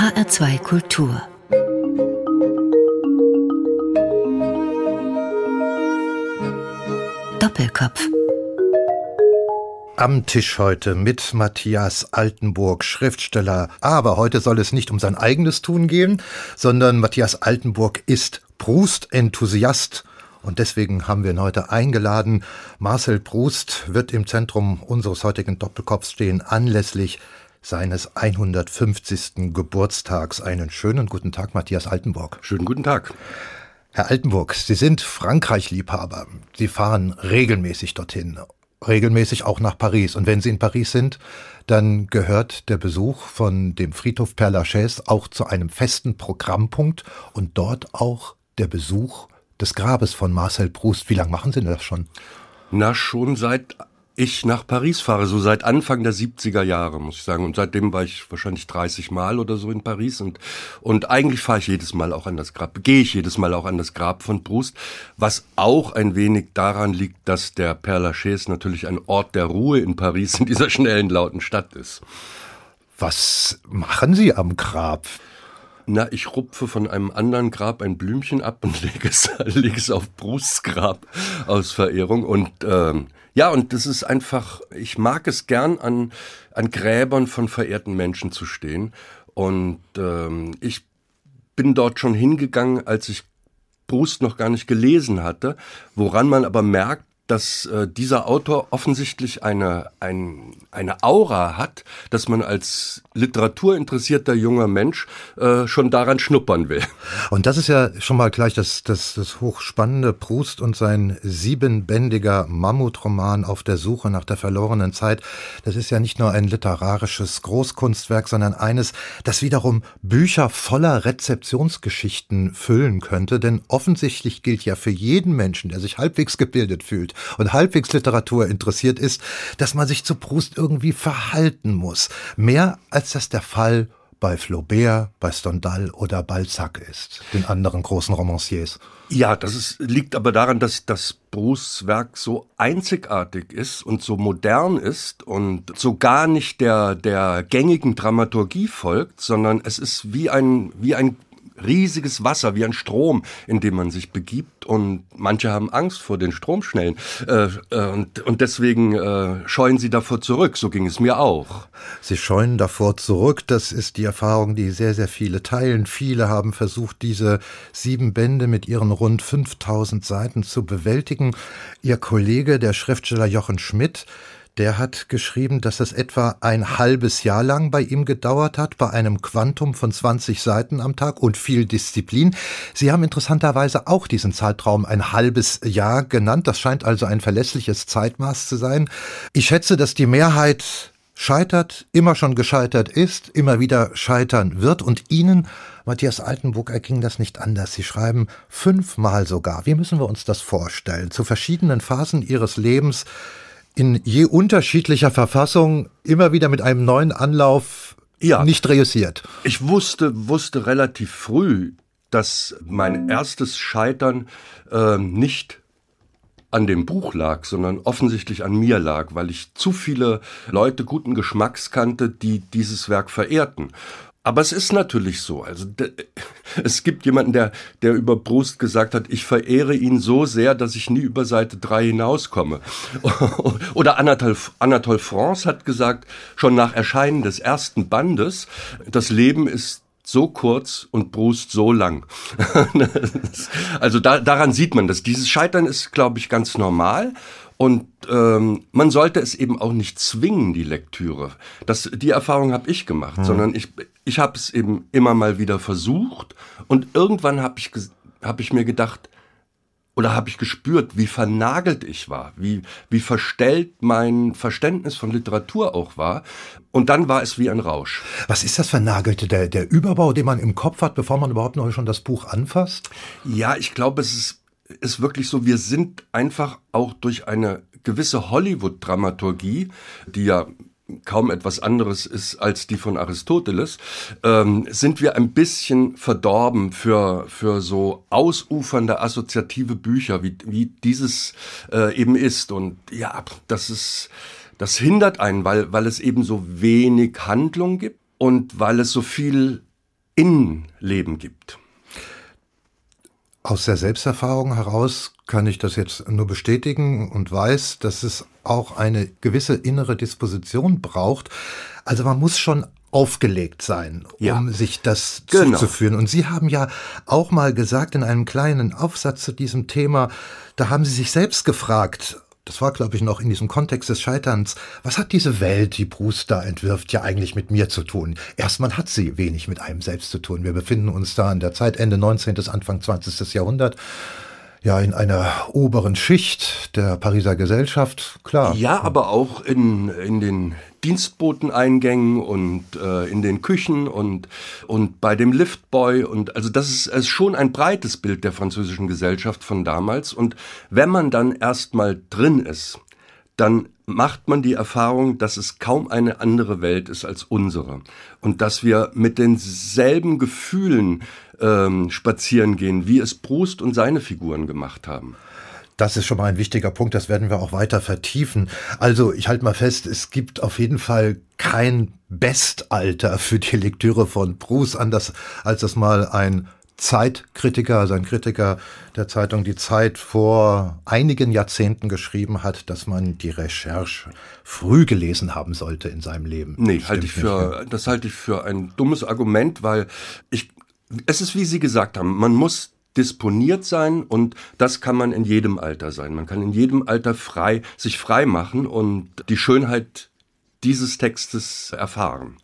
HR2 Kultur Doppelkopf am Tisch heute mit Matthias Altenburg, Schriftsteller. Aber heute soll es nicht um sein eigenes Tun gehen, sondern Matthias Altenburg ist Proust-Enthusiast. Und deswegen haben wir ihn heute eingeladen. Marcel Proust wird im Zentrum unseres heutigen Doppelkopfs stehen, anlässlich seines 150. Geburtstags. Einen schönen guten Tag, Matthias Altenburg. Schönen guten Tag. Herr Altenburg, Sie sind Frankreich-Liebhaber. Sie fahren regelmäßig dorthin regelmäßig auch nach Paris. Und wenn Sie in Paris sind, dann gehört der Besuch von dem Friedhof Père Lachaise auch zu einem festen Programmpunkt und dort auch der Besuch des Grabes von Marcel Proust. Wie lange machen Sie das schon? Na, schon seit ich nach Paris fahre, so seit Anfang der 70er Jahre, muss ich sagen. Und seitdem war ich wahrscheinlich 30 Mal oder so in Paris. Und, und eigentlich fahre ich jedes Mal auch an das Grab, gehe ich jedes Mal auch an das Grab von Proust, was auch ein wenig daran liegt, dass der Père Lachaise natürlich ein Ort der Ruhe in Paris, in dieser schnellen, lauten Stadt ist. Was machen Sie am Grab? Na, ich rupfe von einem anderen Grab ein Blümchen ab und lege es, lege es auf Brusts Grab aus Verehrung. Und ähm, ja, und das ist einfach, ich mag es gern, an, an Gräbern von verehrten Menschen zu stehen. Und ähm, ich bin dort schon hingegangen, als ich Brust noch gar nicht gelesen hatte, woran man aber merkt, dass äh, dieser Autor offensichtlich eine, ein, eine Aura hat, dass man als literaturinteressierter junger Mensch äh, schon daran schnuppern will. Und das ist ja schon mal gleich das, das, das hochspannende Proust und sein siebenbändiger Mammutroman auf der Suche nach der verlorenen Zeit. Das ist ja nicht nur ein literarisches Großkunstwerk, sondern eines, das wiederum Bücher voller Rezeptionsgeschichten füllen könnte. Denn offensichtlich gilt ja für jeden Menschen, der sich halbwegs gebildet fühlt, und halbwegs Literatur interessiert ist, dass man sich zu Proust irgendwie verhalten muss. Mehr als das der Fall bei Flaubert, bei Stendhal oder Balzac ist, den anderen großen Romanciers. Ja, das ist, liegt aber daran, dass das Bruce Werk so einzigartig ist und so modern ist und so gar nicht der, der gängigen Dramaturgie folgt, sondern es ist wie ein, wie ein riesiges Wasser, wie ein Strom, in dem man sich begibt. Und manche haben Angst vor den Stromschnellen. Äh, äh, und, und deswegen äh, scheuen sie davor zurück. So ging es mir auch. Sie scheuen davor zurück. Das ist die Erfahrung, die sehr, sehr viele teilen. Viele haben versucht, diese sieben Bände mit ihren rund 5000 Seiten zu bewältigen. Ihr Kollege, der Schriftsteller Jochen Schmidt, der hat geschrieben, dass es etwa ein halbes Jahr lang bei ihm gedauert hat, bei einem Quantum von 20 Seiten am Tag und viel Disziplin. Sie haben interessanterweise auch diesen Zeitraum ein halbes Jahr genannt. Das scheint also ein verlässliches Zeitmaß zu sein. Ich schätze, dass die Mehrheit scheitert, immer schon gescheitert ist, immer wieder scheitern wird. Und Ihnen, Matthias Altenburg, erging das nicht anders. Sie schreiben fünfmal sogar. Wie müssen wir uns das vorstellen? Zu verschiedenen Phasen Ihres Lebens in je unterschiedlicher Verfassung immer wieder mit einem neuen Anlauf ja, nicht reüssiert. Ich wusste, wusste relativ früh, dass mein erstes Scheitern äh, nicht an dem Buch lag, sondern offensichtlich an mir lag, weil ich zu viele Leute guten Geschmacks kannte, die dieses Werk verehrten. Aber es ist natürlich so. Also es gibt jemanden, der, der über Brust gesagt hat, ich verehre ihn so sehr, dass ich nie über Seite 3 hinauskomme. Oder Anatole, Anatole France hat gesagt, schon nach Erscheinen des ersten Bandes, das Leben ist so kurz und Brust so lang. also da, daran sieht man das. Dieses Scheitern ist, glaube ich, ganz normal. Und ähm, man sollte es eben auch nicht zwingen, die Lektüre. Das, die Erfahrung habe ich gemacht, mhm. sondern ich, ich habe es eben immer mal wieder versucht und irgendwann habe ich, hab ich mir gedacht, oder habe ich gespürt, wie vernagelt ich war, wie, wie verstellt mein Verständnis von Literatur auch war. Und dann war es wie ein Rausch. Was ist das Vernagelte? Der, der Überbau, den man im Kopf hat, bevor man überhaupt noch schon das Buch anfasst? Ja, ich glaube, es ist ist wirklich so, wir sind einfach auch durch eine gewisse Hollywood-Dramaturgie, die ja kaum etwas anderes ist als die von Aristoteles, ähm, sind wir ein bisschen verdorben für, für so ausufernde assoziative Bücher, wie, wie dieses äh, eben ist. Und ja, das ist, das hindert einen, weil, weil es eben so wenig Handlung gibt und weil es so viel Innenleben gibt. Aus der Selbsterfahrung heraus kann ich das jetzt nur bestätigen und weiß, dass es auch eine gewisse innere Disposition braucht. Also man muss schon aufgelegt sein, ja. um sich das genau. zuzuführen. Und Sie haben ja auch mal gesagt in einem kleinen Aufsatz zu diesem Thema, da haben Sie sich selbst gefragt, das war, glaube ich, noch in diesem Kontext des Scheiterns, was hat diese Welt, die Proust da entwirft, ja eigentlich mit mir zu tun? Erstmal hat sie wenig mit einem selbst zu tun. Wir befinden uns da in der Zeit Ende 19. bis Anfang 20. Jahrhundert ja in einer oberen Schicht der Pariser Gesellschaft, klar. Ja, aber auch in, in den Dienstboteneingängen und äh, in den Küchen und, und bei dem Liftboy. Und also das ist, ist schon ein breites Bild der französischen Gesellschaft von damals. Und wenn man dann erstmal drin ist, dann macht man die Erfahrung, dass es kaum eine andere Welt ist als unsere. Und dass wir mit denselben Gefühlen ähm, spazieren gehen, wie es Proust und seine Figuren gemacht haben. Das ist schon mal ein wichtiger Punkt, das werden wir auch weiter vertiefen. Also ich halte mal fest, es gibt auf jeden Fall kein Bestalter für die Lektüre von Proust, anders als das mal ein Zeitkritiker, also ein Kritiker der Zeitung Die Zeit vor einigen Jahrzehnten geschrieben hat, dass man die Recherche früh gelesen haben sollte in seinem Leben. Nee, halte ich für, das halte ich für ein dummes Argument, weil ich es ist, wie Sie gesagt haben, man muss disponiert sein und das kann man in jedem Alter sein. Man kann in jedem Alter frei, sich frei machen und die Schönheit dieses Textes erfahren.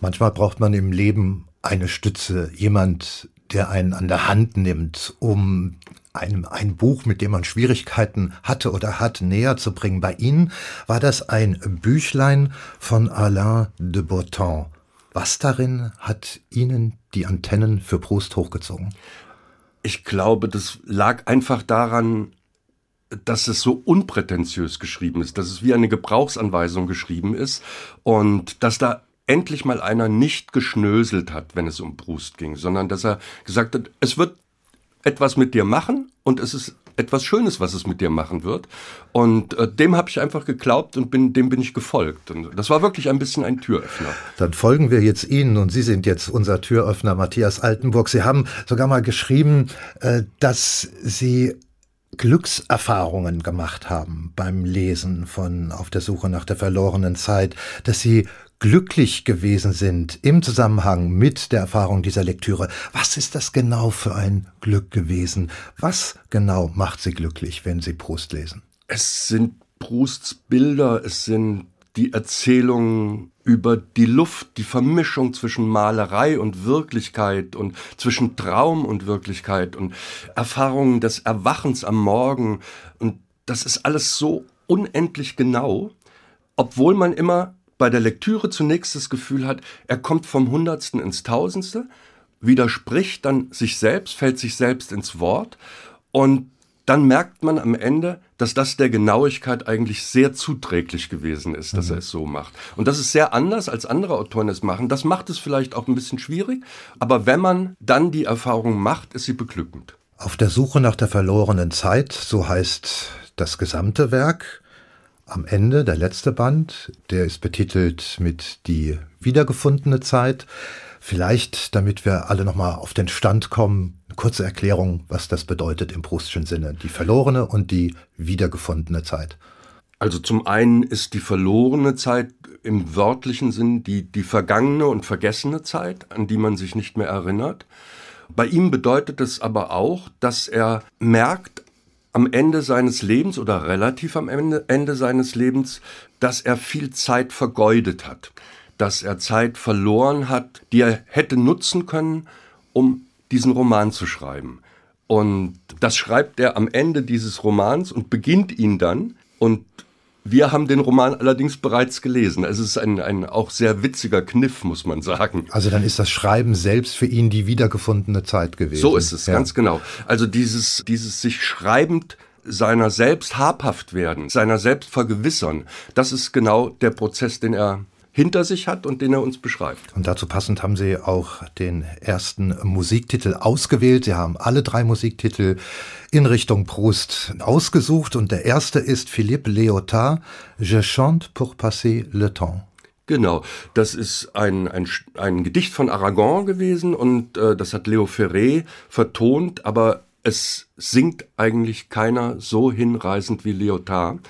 Manchmal braucht man im Leben eine Stütze, jemand, der einen an der Hand nimmt, um einem ein Buch, mit dem man Schwierigkeiten hatte oder hat, näher zu bringen. Bei Ihnen war das ein Büchlein von Alain de Botton. Was darin hat Ihnen die Antennen für Proust hochgezogen? Ich glaube, das lag einfach daran, dass es so unprätentiös geschrieben ist, dass es wie eine Gebrauchsanweisung geschrieben ist und dass da endlich mal einer nicht geschnöselt hat, wenn es um Proust ging, sondern dass er gesagt hat, es wird etwas mit dir machen und es ist etwas Schönes, was es mit dir machen wird. Und äh, dem habe ich einfach geglaubt und bin, dem bin ich gefolgt. Und das war wirklich ein bisschen ein Türöffner. Dann folgen wir jetzt Ihnen und Sie sind jetzt unser Türöffner, Matthias Altenburg. Sie haben sogar mal geschrieben, äh, dass Sie Glückserfahrungen gemacht haben beim Lesen von Auf der Suche nach der verlorenen Zeit, dass Sie glücklich gewesen sind im Zusammenhang mit der Erfahrung dieser Lektüre. Was ist das genau für ein Glück gewesen? Was genau macht Sie glücklich, wenn Sie Proust lesen? Es sind Prousts Bilder, es sind die Erzählungen über die Luft, die Vermischung zwischen Malerei und Wirklichkeit und zwischen Traum und Wirklichkeit und Erfahrungen des Erwachens am Morgen. Und das ist alles so unendlich genau, obwohl man immer bei der Lektüre zunächst das Gefühl hat, er kommt vom Hundertsten ins Tausendste, widerspricht dann sich selbst, fällt sich selbst ins Wort und dann merkt man am Ende, dass das der Genauigkeit eigentlich sehr zuträglich gewesen ist, dass mhm. er es so macht. Und das ist sehr anders, als andere Autoren es machen. Das macht es vielleicht auch ein bisschen schwierig, aber wenn man dann die Erfahrung macht, ist sie beglückend. Auf der Suche nach der verlorenen Zeit, so heißt das gesamte Werk, am Ende, der letzte Band, der ist betitelt mit Die wiedergefundene Zeit. Vielleicht, damit wir alle nochmal auf den Stand kommen, eine kurze Erklärung, was das bedeutet im Proustschen Sinne. Die verlorene und die wiedergefundene Zeit. Also zum einen ist die verlorene Zeit im wörtlichen Sinn die, die vergangene und vergessene Zeit, an die man sich nicht mehr erinnert. Bei ihm bedeutet es aber auch, dass er merkt, am Ende seines Lebens oder relativ am Ende, Ende seines Lebens, dass er viel Zeit vergeudet hat, dass er Zeit verloren hat, die er hätte nutzen können, um diesen Roman zu schreiben. Und das schreibt er am Ende dieses Romans und beginnt ihn dann. Und wir haben den Roman allerdings bereits gelesen. Es ist ein, ein auch sehr witziger Kniff, muss man sagen. Also dann ist das Schreiben selbst für ihn die wiedergefundene Zeit gewesen. So ist es, ja. ganz genau. Also dieses, dieses sich schreibend seiner selbst habhaft werden, seiner selbst vergewissern, das ist genau der Prozess, den er hinter sich hat und den er uns beschreibt. Und dazu passend haben Sie auch den ersten Musiktitel ausgewählt. Sie haben alle drei Musiktitel in Richtung Proust ausgesucht und der erste ist Philippe Léotard, Je chante pour passer le temps. Genau, das ist ein, ein, ein Gedicht von Aragon gewesen und äh, das hat Leo Ferré vertont, aber es singt eigentlich keiner so hinreißend wie Lyotard,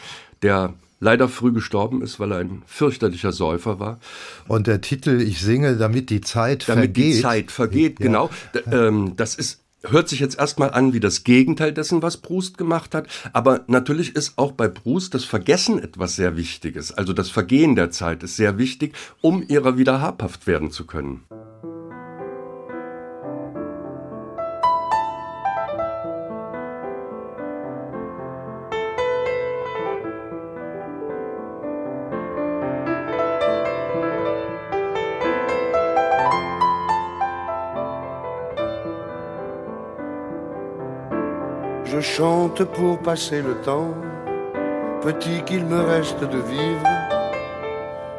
der leider früh gestorben ist, weil er ein fürchterlicher Säufer war. Und der Titel Ich singe, damit die Zeit damit vergeht. Damit die Zeit vergeht, ja. genau. Ähm, das ist hört sich jetzt erstmal an wie das Gegenteil dessen, was Proust gemacht hat. Aber natürlich ist auch bei Proust das Vergessen etwas sehr Wichtiges. Also das Vergehen der Zeit ist sehr wichtig, um ihrer wieder habhaft werden zu können. Chante pour passer le temps, petit qu'il me reste de vivre,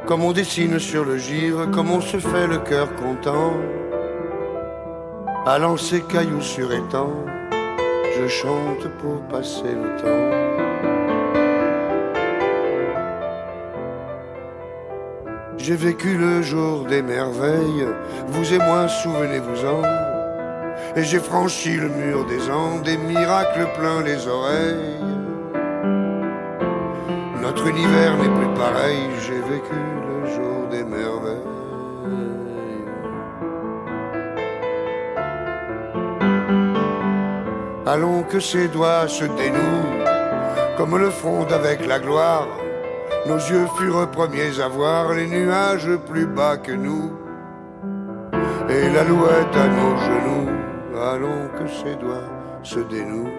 comme on dessine sur le givre, comme on se fait le cœur content, à lancer cailloux sur étang, je chante pour passer le temps. J'ai vécu le jour des merveilles, vous et moi souvenez-vous-en et j'ai franchi le mur des Andes, des miracles plein les oreilles. Notre univers n'est plus pareil, j'ai vécu le jour des merveilles. Allons que ses doigts se dénouent, comme le front avec la gloire. Nos yeux furent premiers à voir les nuages plus bas que nous, et l'alouette à nos genoux allons que ses doigts se dénouent.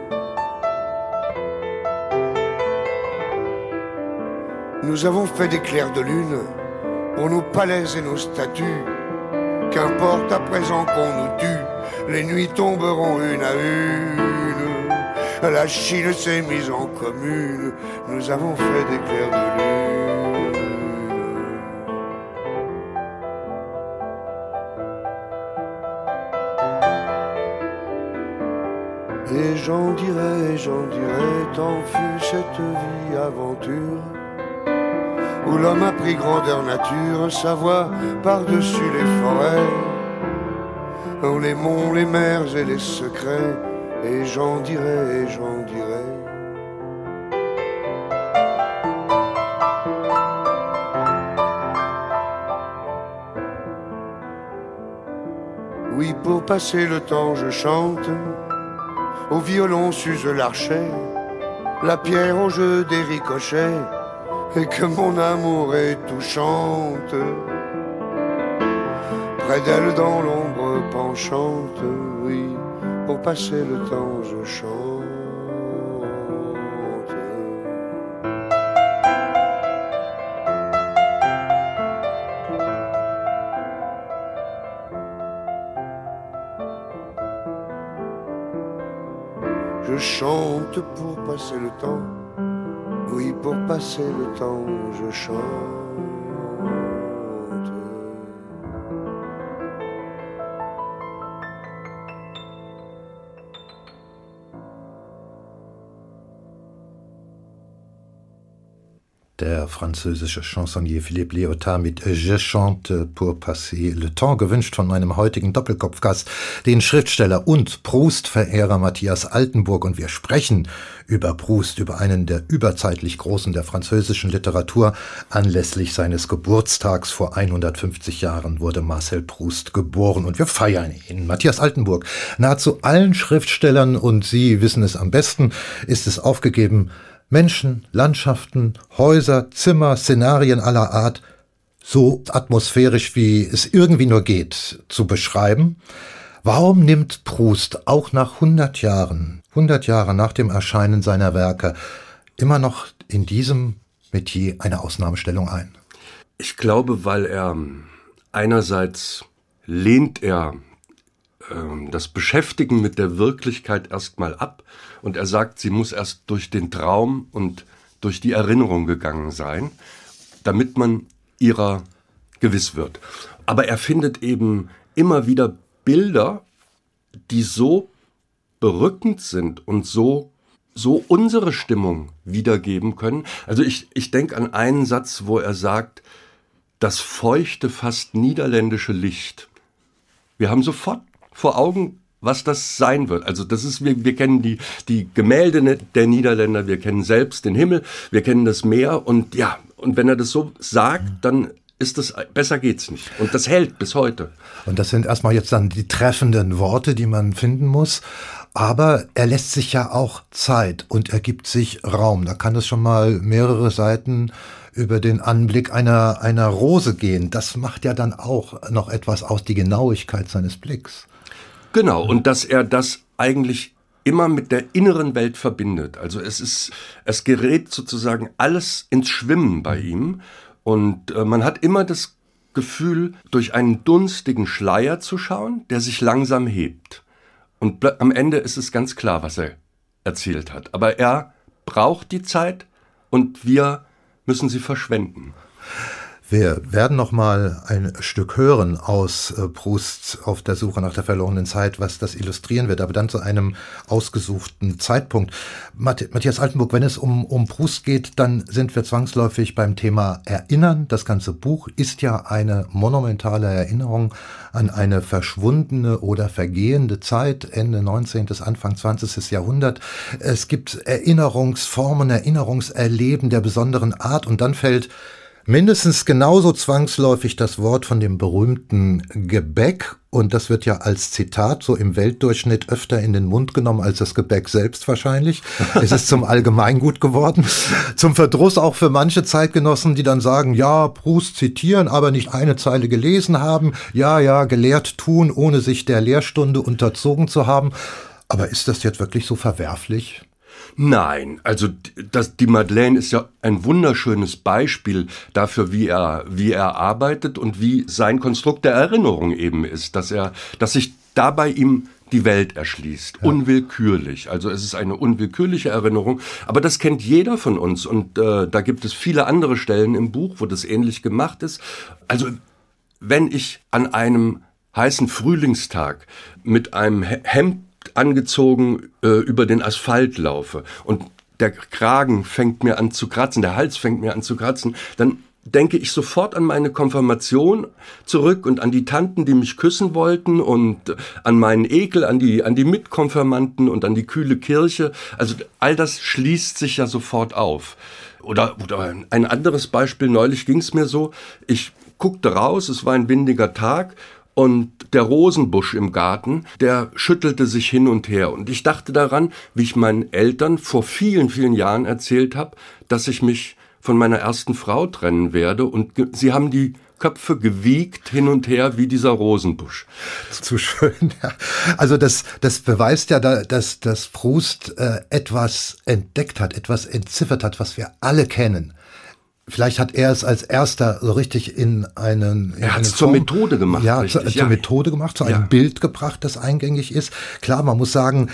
Nous avons fait des clairs de lune pour nos palais et nos statues. Qu'importe à présent qu'on nous tue, les nuits tomberont une à une. La Chine s'est mise en commune, nous avons fait des clairs de lune. J'en dirai, j'en dirai, tant fut cette vie aventure, où l'homme a pris grandeur nature, sa voix par-dessus les forêts, les monts, les mers et les secrets, et j'en dirai, j'en dirai. Oui, pour passer le temps, je chante au violon s'use l'archet, la pierre au jeu des ricochets, et que mon amour est touchante. Près d'elle dans l'ombre penchante, oui, pour passer le temps je chante. Pour passer le temps. Oui, pour passer le temps, je chante. Französische Chansonnier Philippe Léotard mit Je chante pour passer le temps, gewünscht von meinem heutigen Doppelkopfgast, den Schriftsteller und Proust-Verehrer Matthias Altenburg. Und wir sprechen über Proust, über einen der überzeitlich Großen der französischen Literatur. Anlässlich seines Geburtstags vor 150 Jahren wurde Marcel Proust geboren und wir feiern ihn. Matthias Altenburg, nahezu allen Schriftstellern, und Sie wissen es am besten, ist es aufgegeben, Menschen, Landschaften, Häuser, Zimmer, Szenarien aller Art so atmosphärisch wie es irgendwie nur geht zu beschreiben. Warum nimmt Proust auch nach 100 Jahren, 100 Jahre nach dem Erscheinen seiner Werke, immer noch in diesem Metier eine Ausnahmestellung ein? Ich glaube, weil er einerseits lehnt er äh, das Beschäftigen mit der Wirklichkeit erstmal ab und er sagt, sie muss erst durch den Traum und durch die Erinnerung gegangen sein, damit man ihrer gewiss wird. Aber er findet eben immer wieder Bilder, die so berückend sind und so so unsere Stimmung wiedergeben können. Also ich, ich denke an einen Satz, wo er sagt, das feuchte, fast niederländische Licht. Wir haben sofort vor Augen, was das sein wird. Also das ist, wir, wir kennen die, die Gemälde der Niederländer, wir kennen selbst den Himmel, wir kennen das Meer und ja, und wenn er das so sagt, dann ist das, besser geht's nicht. Und das hält bis heute. Und das sind erstmal jetzt dann die treffenden Worte, die man finden muss. Aber er lässt sich ja auch Zeit und er gibt sich Raum. Da kann es schon mal mehrere Seiten über den Anblick einer, einer Rose gehen. Das macht ja dann auch noch etwas aus, die Genauigkeit seines Blicks. Genau, und dass er das eigentlich immer mit der inneren Welt verbindet. Also es ist, es gerät sozusagen alles ins Schwimmen bei ihm und äh, man hat immer das Gefühl, durch einen dunstigen Schleier zu schauen, der sich langsam hebt. Und am Ende ist es ganz klar, was er erzählt hat. Aber er braucht die Zeit und wir müssen sie verschwenden. Wir werden noch mal ein Stück hören aus äh, Prousts auf der Suche nach der verlorenen Zeit, was das illustrieren wird, aber dann zu einem ausgesuchten Zeitpunkt. Matthias Altenburg, wenn es um, um Proust geht, dann sind wir zwangsläufig beim Thema Erinnern. Das ganze Buch ist ja eine monumentale Erinnerung an eine verschwundene oder vergehende Zeit, Ende 19. Anfang 20. Jahrhundert. Es gibt Erinnerungsformen, Erinnerungserleben der besonderen Art und dann fällt mindestens genauso zwangsläufig das Wort von dem berühmten Gebäck und das wird ja als Zitat so im Weltdurchschnitt öfter in den Mund genommen als das Gebäck selbst wahrscheinlich. es ist zum Allgemeingut geworden. Zum Verdruss auch für manche Zeitgenossen, die dann sagen, ja, Proust zitieren, aber nicht eine Zeile gelesen haben. Ja, ja, gelehrt tun, ohne sich der Lehrstunde unterzogen zu haben. Aber ist das jetzt wirklich so verwerflich? Nein, also das, die Madeleine ist ja ein wunderschönes Beispiel dafür, wie er, wie er arbeitet und wie sein Konstrukt der Erinnerung eben ist, dass er, dass sich dabei ihm die Welt erschließt, ja. unwillkürlich. Also es ist eine unwillkürliche Erinnerung, aber das kennt jeder von uns und äh, da gibt es viele andere Stellen im Buch, wo das ähnlich gemacht ist. Also wenn ich an einem heißen Frühlingstag mit einem Hemd angezogen äh, über den Asphalt laufe und der Kragen fängt mir an zu kratzen, der Hals fängt mir an zu kratzen, dann denke ich sofort an meine Konfirmation zurück und an die Tanten, die mich küssen wollten und an meinen Ekel, an die, an die Mitkonfirmanten und an die kühle Kirche. Also all das schließt sich ja sofort auf. Oder, oder ein anderes Beispiel, neulich ging es mir so, ich guckte raus, es war ein windiger Tag und der Rosenbusch im Garten, der schüttelte sich hin und her. Und ich dachte daran, wie ich meinen Eltern vor vielen, vielen Jahren erzählt habe, dass ich mich von meiner ersten Frau trennen werde. Und sie haben die Köpfe gewiegt hin und her wie dieser Rosenbusch. Zu schön, ja. Also das, das beweist ja, dass, dass Proust äh, etwas entdeckt hat, etwas entziffert hat, was wir alle kennen. Vielleicht hat er es als erster so richtig in einen. In er hat es zur Methode gemacht. Ja, richtig, zur, ja. zur Methode gemacht, zu einem ja. Bild gebracht, das eingängig ist. Klar, man muss sagen,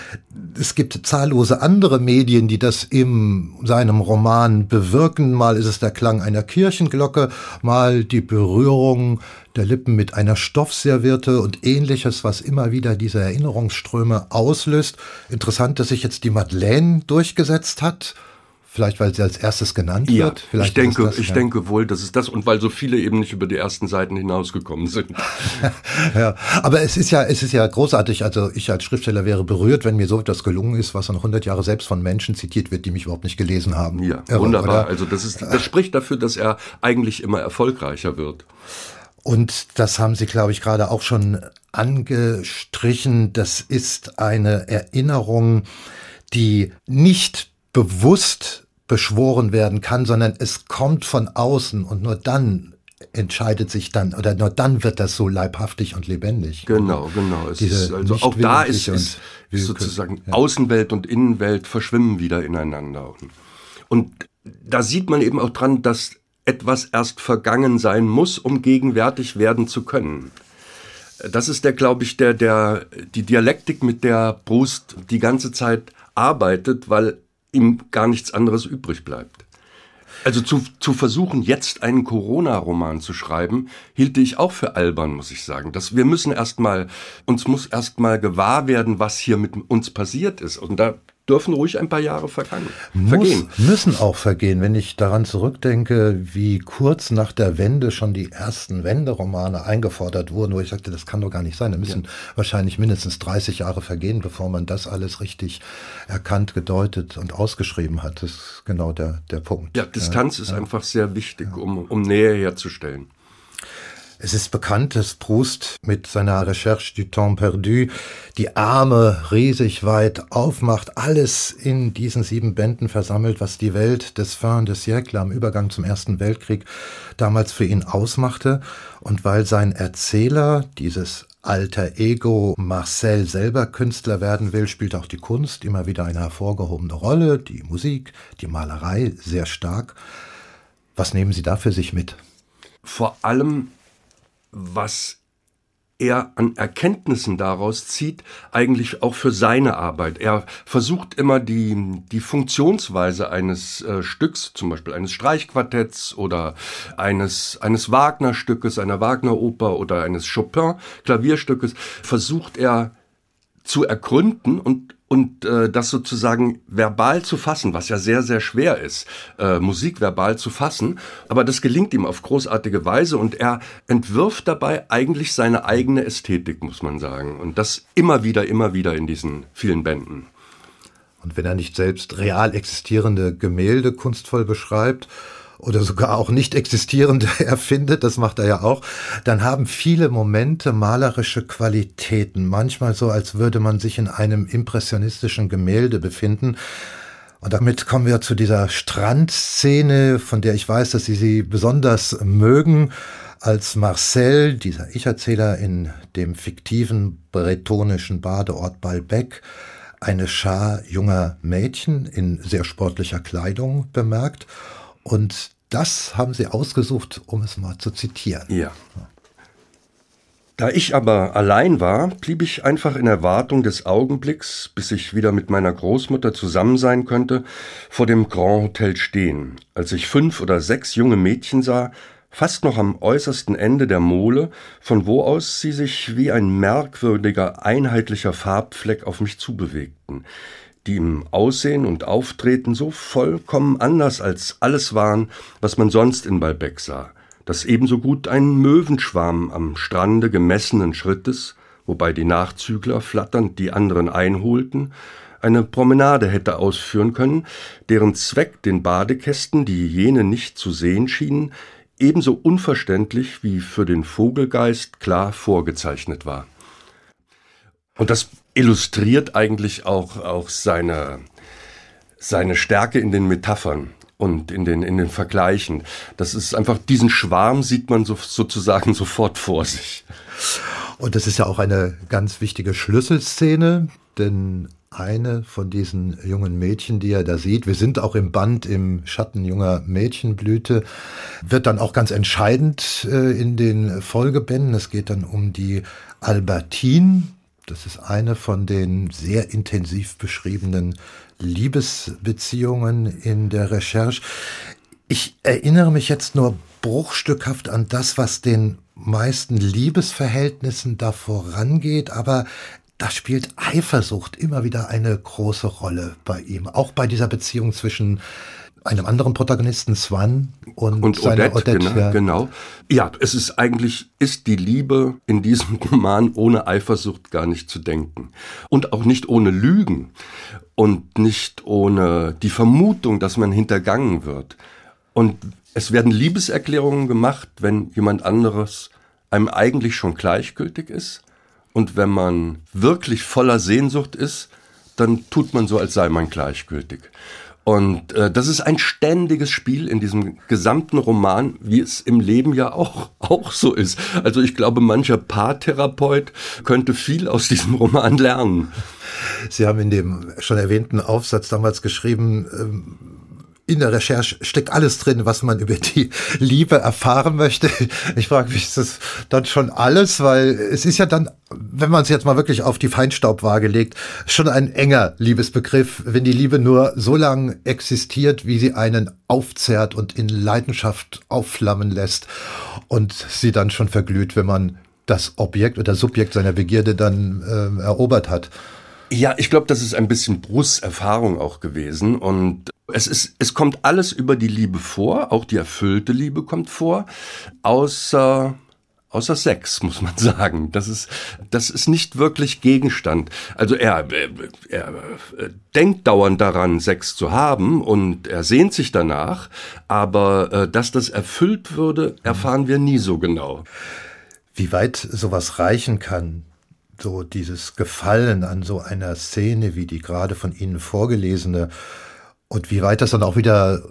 es gibt zahllose andere Medien, die das in seinem Roman bewirken. Mal ist es der Klang einer Kirchenglocke, mal die Berührung der Lippen mit einer Stoffserviette und ähnliches, was immer wieder diese Erinnerungsströme auslöst. Interessant, dass sich jetzt die Madeleine durchgesetzt hat Vielleicht, weil sie als erstes genannt ja, wird? Vielleicht ich denke, das, ich ja. denke wohl, dass es das und weil so viele eben nicht über die ersten Seiten hinausgekommen sind. ja, aber es ist ja, es ist ja großartig. Also ich als Schriftsteller wäre berührt, wenn mir so etwas gelungen ist, was dann 100 Jahre selbst von Menschen zitiert wird, die mich überhaupt nicht gelesen haben. Ja, Irre, wunderbar. Oder? Also das ist, das spricht dafür, dass er eigentlich immer erfolgreicher wird. Und das haben Sie, glaube ich, gerade auch schon angestrichen. Das ist eine Erinnerung, die nicht bewusst beschworen werden kann, sondern es kommt von außen und nur dann entscheidet sich dann oder nur dann wird das so leibhaftig und lebendig. Genau, genau. Es ist, also auch da ist, ist sozusagen ja. Außenwelt und Innenwelt verschwimmen wieder ineinander. Und da sieht man eben auch dran, dass etwas erst vergangen sein muss, um gegenwärtig werden zu können. Das ist der, glaube ich, der, der, die Dialektik, mit der Brust die ganze Zeit arbeitet, weil ihm gar nichts anderes übrig bleibt. Also zu, zu versuchen, jetzt einen Corona-Roman zu schreiben, hielte ich auch für albern, muss ich sagen. Dass wir müssen erstmal, uns muss erstmal gewahr werden, was hier mit uns passiert ist. Und da dürfen ruhig ein paar Jahre vergangen, Muss, vergehen. Müssen auch vergehen. Wenn ich daran zurückdenke, wie kurz nach der Wende schon die ersten Wenderomane eingefordert wurden, wo ich sagte, das kann doch gar nicht sein. Da müssen ja. wahrscheinlich mindestens 30 Jahre vergehen, bevor man das alles richtig erkannt, gedeutet und ausgeschrieben hat. Das ist genau der, der Punkt. Ja, Distanz ja. ist einfach sehr wichtig, um, um Nähe herzustellen. Es ist bekannt, dass Proust mit seiner Recherche du Temps perdu die Arme riesig weit aufmacht, alles in diesen sieben Bänden versammelt, was die Welt des Fin de siècle am Übergang zum Ersten Weltkrieg damals für ihn ausmachte. Und weil sein Erzähler, dieses alter Ego Marcel selber Künstler werden will, spielt auch die Kunst immer wieder eine hervorgehobene Rolle, die Musik, die Malerei sehr stark. Was nehmen Sie da für sich mit? Vor allem was er an Erkenntnissen daraus zieht, eigentlich auch für seine Arbeit. Er versucht immer die, die Funktionsweise eines äh, Stücks, zum Beispiel eines Streichquartetts oder eines, eines Wagner-Stückes, einer Wagner-Oper oder eines Chopin-Klavierstückes, versucht er zu ergründen und und äh, das sozusagen verbal zu fassen, was ja sehr, sehr schwer ist, äh, Musik verbal zu fassen. Aber das gelingt ihm auf großartige Weise und er entwirft dabei eigentlich seine eigene Ästhetik, muss man sagen. Und das immer wieder, immer wieder in diesen vielen Bänden. Und wenn er nicht selbst real existierende Gemälde kunstvoll beschreibt, oder sogar auch nicht existierende erfindet, das macht er ja auch, dann haben viele Momente malerische Qualitäten, manchmal so, als würde man sich in einem impressionistischen Gemälde befinden. Und damit kommen wir zu dieser Strandszene, von der ich weiß, dass Sie sie besonders mögen, als Marcel, dieser Ich-Erzähler in dem fiktiven bretonischen Badeort Balbec, eine Schar junger Mädchen in sehr sportlicher Kleidung bemerkt und das haben Sie ausgesucht, um es mal zu zitieren. Ja. Da ich aber allein war, blieb ich einfach in Erwartung des Augenblicks, bis ich wieder mit meiner Großmutter zusammen sein könnte, vor dem Grand Hotel stehen, als ich fünf oder sechs junge Mädchen sah, fast noch am äußersten Ende der Mole, von wo aus sie sich wie ein merkwürdiger, einheitlicher Farbfleck auf mich zubewegten die im Aussehen und Auftreten so vollkommen anders als alles waren, was man sonst in Balbec sah, dass ebenso gut ein Möwenschwarm am Strande gemessenen Schrittes, wobei die Nachzügler flatternd die anderen einholten, eine Promenade hätte ausführen können, deren Zweck den Badekästen, die jene nicht zu sehen schienen, ebenso unverständlich wie für den Vogelgeist klar vorgezeichnet war. Und das illustriert eigentlich auch, auch seine, seine Stärke in den Metaphern und in den, in den Vergleichen. Das ist einfach, diesen Schwarm sieht man so, sozusagen sofort vor sich. Und das ist ja auch eine ganz wichtige Schlüsselszene, denn eine von diesen jungen Mädchen, die er da sieht, wir sind auch im Band im Schatten junger Mädchenblüte, wird dann auch ganz entscheidend äh, in den Folgebänden. Es geht dann um die Albertine, das ist eine von den sehr intensiv beschriebenen Liebesbeziehungen in der Recherche. Ich erinnere mich jetzt nur bruchstückhaft an das, was den meisten Liebesverhältnissen da vorangeht, aber da spielt Eifersucht immer wieder eine große Rolle bei ihm. Auch bei dieser Beziehung zwischen einem anderen Protagonisten, Swan und, und Odette, Odette genau, ja. genau. Ja, es ist eigentlich, ist die Liebe in diesem Roman ohne Eifersucht gar nicht zu denken. Und auch nicht ohne Lügen. Und nicht ohne die Vermutung, dass man hintergangen wird. Und es werden Liebeserklärungen gemacht, wenn jemand anderes einem eigentlich schon gleichgültig ist. Und wenn man wirklich voller Sehnsucht ist, dann tut man so, als sei man gleichgültig. Und äh, das ist ein ständiges Spiel in diesem gesamten Roman, wie es im Leben ja auch, auch so ist. Also ich glaube, mancher Paartherapeut könnte viel aus diesem Roman lernen. Sie haben in dem schon erwähnten Aufsatz damals geschrieben, ähm in der Recherche steckt alles drin, was man über die Liebe erfahren möchte. Ich frage mich, ist das dann schon alles? Weil es ist ja dann, wenn man es jetzt mal wirklich auf die Feinstaubwaage legt, schon ein enger Liebesbegriff, wenn die Liebe nur so lange existiert, wie sie einen aufzehrt und in Leidenschaft aufflammen lässt und sie dann schon verglüht, wenn man das Objekt oder Subjekt seiner Begierde dann äh, erobert hat. Ja, ich glaube, das ist ein bisschen Brusts Erfahrung auch gewesen und es ist, es kommt alles über die Liebe vor, auch die erfüllte Liebe kommt vor, außer außer Sex, muss man sagen. Das ist, das ist nicht wirklich Gegenstand. Also er, er, er denkt dauernd daran, Sex zu haben und er sehnt sich danach, aber äh, dass das erfüllt würde, erfahren wir nie so genau. Wie weit sowas reichen kann, so dieses Gefallen an so einer Szene wie die gerade von Ihnen vorgelesene und wie weit das dann auch wieder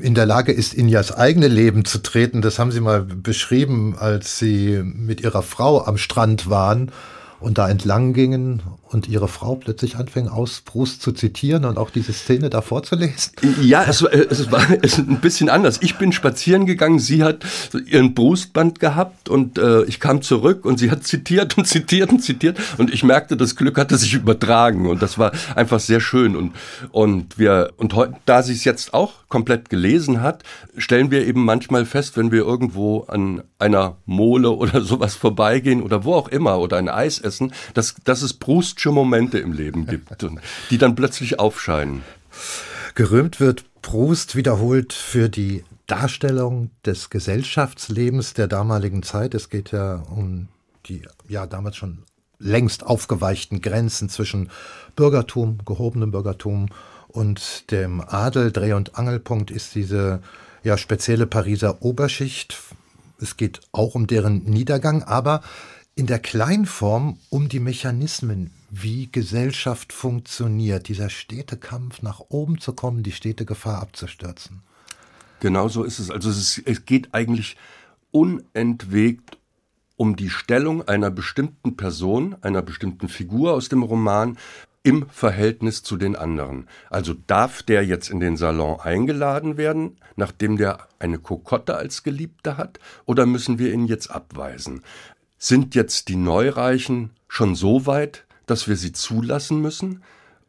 in der Lage ist, in das eigene Leben zu treten. Das haben Sie mal beschrieben, als Sie mit Ihrer Frau am Strand waren und da entlang gingen und ihre Frau plötzlich anfing, aus Brust zu zitieren und auch diese Szene da vorzulesen? Ja, es, war, es war es ein bisschen anders. Ich bin spazieren gegangen, sie hat ihren Brustband gehabt und äh, ich kam zurück und sie hat zitiert und zitiert und zitiert und ich merkte, das Glück hatte sich übertragen und das war einfach sehr schön und und wir und heute, da sie es jetzt auch komplett gelesen hat, stellen wir eben manchmal fest, wenn wir irgendwo an einer Mole oder sowas vorbeigehen oder wo auch immer oder ein Eis essen, dass, dass es Brustsche Momente im Leben gibt, und die dann plötzlich aufscheinen. Gerühmt wird Proust wiederholt für die Darstellung des Gesellschaftslebens der damaligen Zeit. Es geht ja um die ja damals schon längst aufgeweichten Grenzen zwischen Bürgertum, gehobenem Bürgertum und dem Adel. Dreh- und Angelpunkt ist diese ja spezielle Pariser Oberschicht. Es geht auch um deren Niedergang, aber in der Kleinform um die Mechanismen, wie Gesellschaft funktioniert, dieser stete Kampf nach oben zu kommen, die stete Gefahr abzustürzen. Genau so ist es. Also es, ist, es geht eigentlich unentwegt um die Stellung einer bestimmten Person, einer bestimmten Figur aus dem Roman im Verhältnis zu den anderen. Also darf der jetzt in den Salon eingeladen werden, nachdem der eine Kokotte als Geliebte hat, oder müssen wir ihn jetzt abweisen? Sind jetzt die Neureichen schon so weit, dass wir sie zulassen müssen?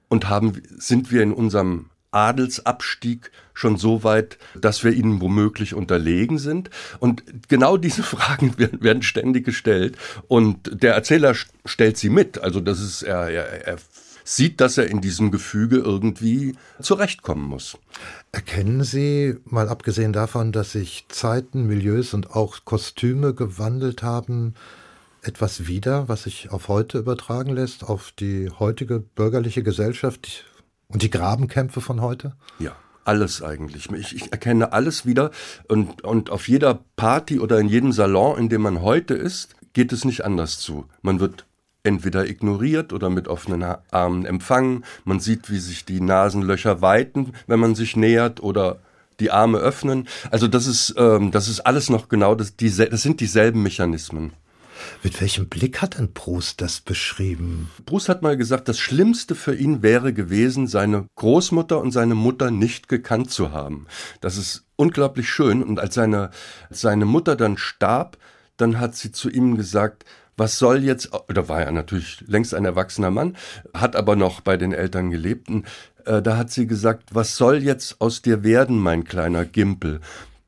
Und haben, sind wir in unserem Adelsabstieg schon so weit, dass wir ihnen womöglich unterlegen sind? Und genau diese Fragen werden, ständig gestellt. Und der Erzähler stellt sie mit. Also das ist, er, er, er sieht, dass er in diesem Gefüge irgendwie zurechtkommen muss. Erkennen Sie, mal abgesehen davon, dass sich Zeiten, Milieus und auch Kostüme gewandelt haben, etwas wieder, was sich auf heute übertragen lässt, auf die heutige bürgerliche Gesellschaft und die Grabenkämpfe von heute? Ja. Alles eigentlich. Ich, ich erkenne alles wieder und, und auf jeder Party oder in jedem Salon, in dem man heute ist, geht es nicht anders zu. Man wird entweder ignoriert oder mit offenen Armen empfangen. Man sieht, wie sich die Nasenlöcher weiten, wenn man sich nähert oder die Arme öffnen. Also das ist, ähm, das ist alles noch genau, das, die, das sind dieselben Mechanismen. Mit welchem Blick hat denn Proust das beschrieben? Proust hat mal gesagt, das Schlimmste für ihn wäre gewesen, seine Großmutter und seine Mutter nicht gekannt zu haben. Das ist unglaublich schön. Und als seine, seine Mutter dann starb, dann hat sie zu ihm gesagt, was soll jetzt, da war er natürlich längst ein erwachsener Mann, hat aber noch bei den Eltern gelebt. Und, äh, da hat sie gesagt, was soll jetzt aus dir werden, mein kleiner Gimpel?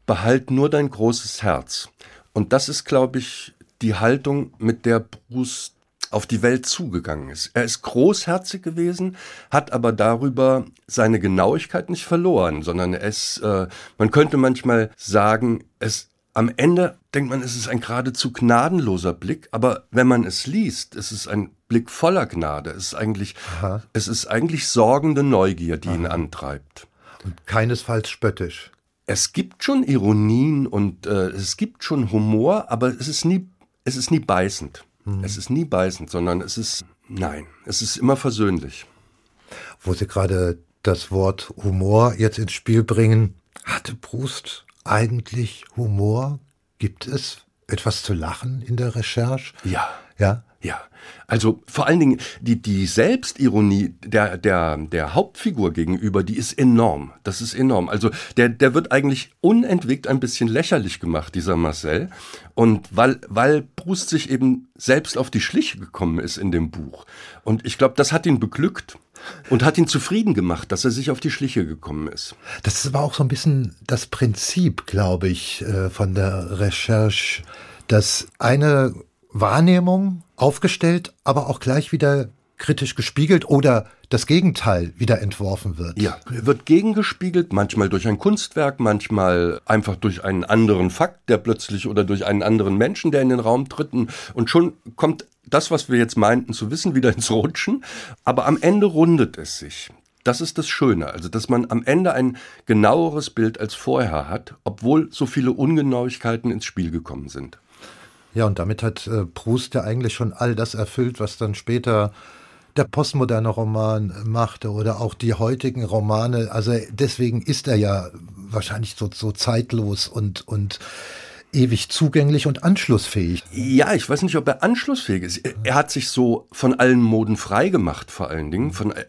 Behalt nur dein großes Herz. Und das ist, glaube ich, die Haltung, mit der Bruce auf die Welt zugegangen ist. Er ist großherzig gewesen, hat aber darüber seine Genauigkeit nicht verloren, sondern es, äh, man könnte manchmal sagen, es am Ende denkt man, es ist ein geradezu gnadenloser Blick, aber wenn man es liest, es ist ein Blick voller Gnade. Es ist eigentlich, es ist eigentlich sorgende Neugier, die Aha. ihn antreibt. Und keinesfalls spöttisch. Es gibt schon Ironien und äh, es gibt schon Humor, aber es ist nie es ist nie beißend. Mhm. Es ist nie beißend, sondern es ist, nein, es ist immer versöhnlich. Wo Sie gerade das Wort Humor jetzt ins Spiel bringen, hatte Proust eigentlich Humor? Gibt es etwas zu lachen in der Recherche? Ja. Ja. Ja, also vor allen Dingen die, die Selbstironie der, der, der Hauptfigur gegenüber, die ist enorm. Das ist enorm. Also der, der wird eigentlich unentwegt ein bisschen lächerlich gemacht, dieser Marcel. Und weil, weil Proust sich eben selbst auf die Schliche gekommen ist in dem Buch. Und ich glaube, das hat ihn beglückt und hat ihn zufrieden gemacht, dass er sich auf die Schliche gekommen ist. Das ist aber auch so ein bisschen das Prinzip, glaube ich, äh, von der Recherche, dass eine Wahrnehmung aufgestellt, aber auch gleich wieder kritisch gespiegelt oder das Gegenteil wieder entworfen wird. Ja, wird gegengespiegelt, manchmal durch ein Kunstwerk, manchmal einfach durch einen anderen Fakt, der plötzlich oder durch einen anderen Menschen, der in den Raum tritt. Und schon kommt das, was wir jetzt meinten zu wissen, wieder ins Rutschen. Aber am Ende rundet es sich. Das ist das Schöne, also dass man am Ende ein genaueres Bild als vorher hat, obwohl so viele Ungenauigkeiten ins Spiel gekommen sind. Ja, und damit hat äh, Proust ja eigentlich schon all das erfüllt, was dann später der postmoderne Roman machte oder auch die heutigen Romane. Also deswegen ist er ja wahrscheinlich so, so zeitlos und, und ewig zugänglich und anschlussfähig. Ja, ich weiß nicht, ob er anschlussfähig ist. Er hat sich so von allen Moden freigemacht, vor allen Dingen. Von, äh,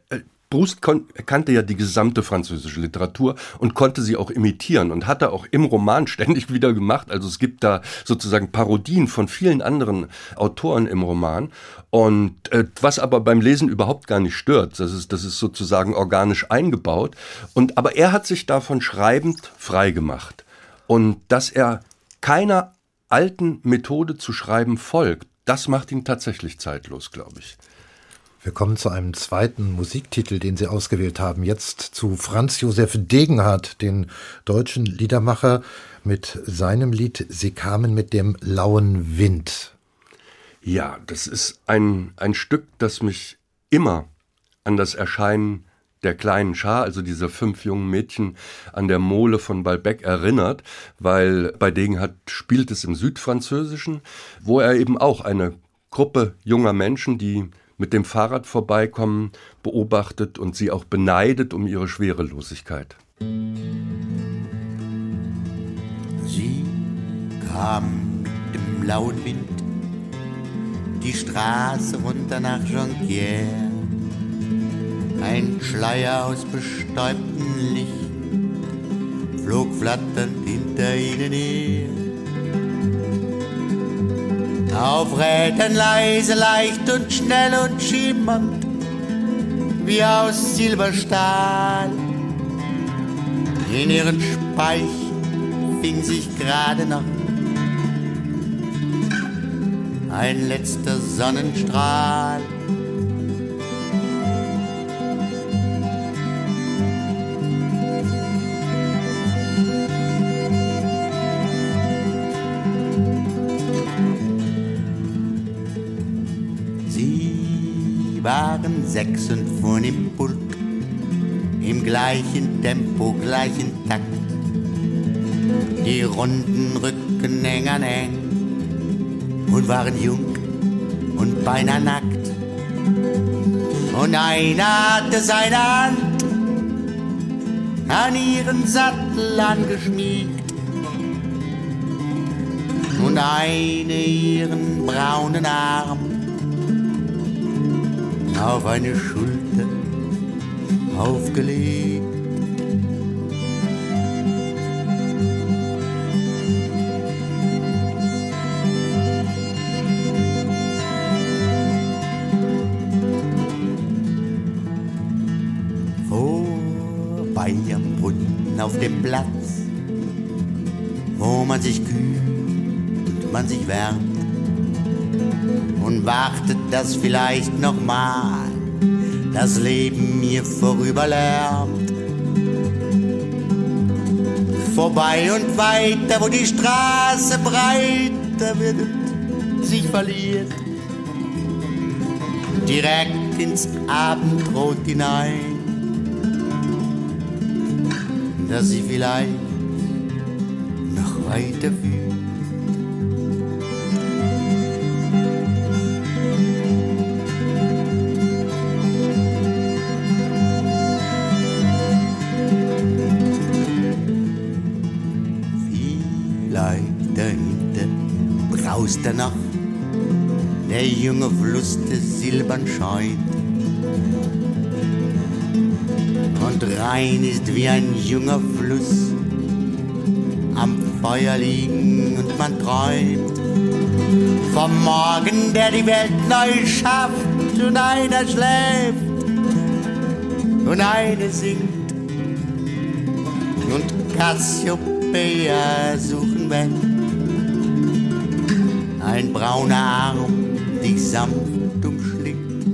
Proust kannte ja die gesamte französische Literatur und konnte sie auch imitieren und hat er auch im Roman ständig wieder gemacht. Also es gibt da sozusagen Parodien von vielen anderen Autoren im Roman. Und äh, was aber beim Lesen überhaupt gar nicht stört, das ist, das ist sozusagen organisch eingebaut. Und aber er hat sich davon schreibend frei gemacht. Und dass er keiner alten Methode zu schreiben folgt, das macht ihn tatsächlich zeitlos, glaube ich. Wir kommen zu einem zweiten Musiktitel, den Sie ausgewählt haben. Jetzt zu Franz Josef Degenhardt, den deutschen Liedermacher, mit seinem Lied Sie kamen mit dem lauen Wind. Ja, das ist ein, ein Stück, das mich immer an das Erscheinen der kleinen Schar, also dieser fünf jungen Mädchen an der Mole von Balbec erinnert, weil bei Degenhardt spielt es im Südfranzösischen, wo er eben auch eine Gruppe junger Menschen, die mit dem Fahrrad vorbeikommen, beobachtet und sie auch beneidet um ihre Schwerelosigkeit. Sie kam mit dem lauen Wind die Straße runter nach Jonquière. Ein Schleier aus bestäubtem Licht flog flatternd hinter ihnen her. Auf Rädern leise, leicht und schnell und schimmernd, wie aus Silberstahl. In ihren Speichen fing sich gerade noch ein letzter Sonnenstrahl. Waren sechs und fuhren im Pulk, im gleichen Tempo, gleichen Takt. Die runden Rücken eng an eng und waren jung und beinahe nackt. Und einer hatte seine Hand an ihren Sattel angeschmiegt und eine ihren braunen Arm auf eine Schulter aufgelegt. Vorbei am Brunnen auf dem Platz, wo man sich kühlt und man sich wärmt und wartet, dass vielleicht noch mal das Leben mir vorüberlärmt. Vorbei und weiter, wo die Straße breiter wird und sich verliert. Direkt ins Abendrot hinein, dass sie vielleicht noch weiter der Nacht, der junge Fluss des Silbern scheint. Und rein ist wie ein junger Fluss, am Feuer liegen und man träumt vom Morgen, der die Welt neu schafft und einer schläft und eine singt und Cassiopeia suchen wenn braune Arm dich sanft umschlingt.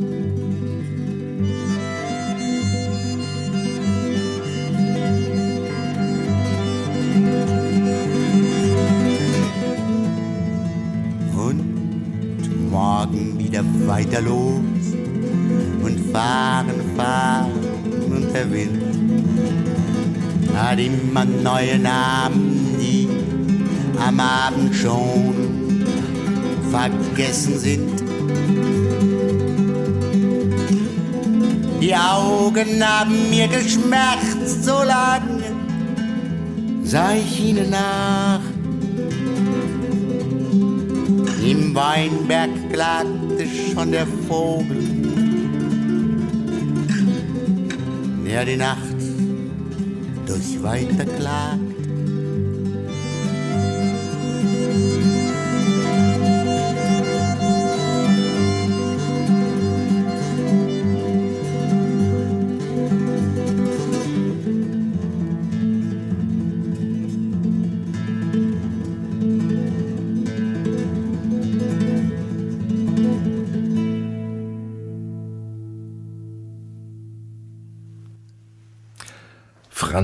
Und morgen wieder weiter los und fahren, fahren und der Wind hat immer neue Namen, die am Abend schon vergessen sind. Die Augen haben mir geschmerzt so lange, sah ich ihnen nach. Im Weinberg klagte schon der Vogel, der die Nacht durch weiter klagt.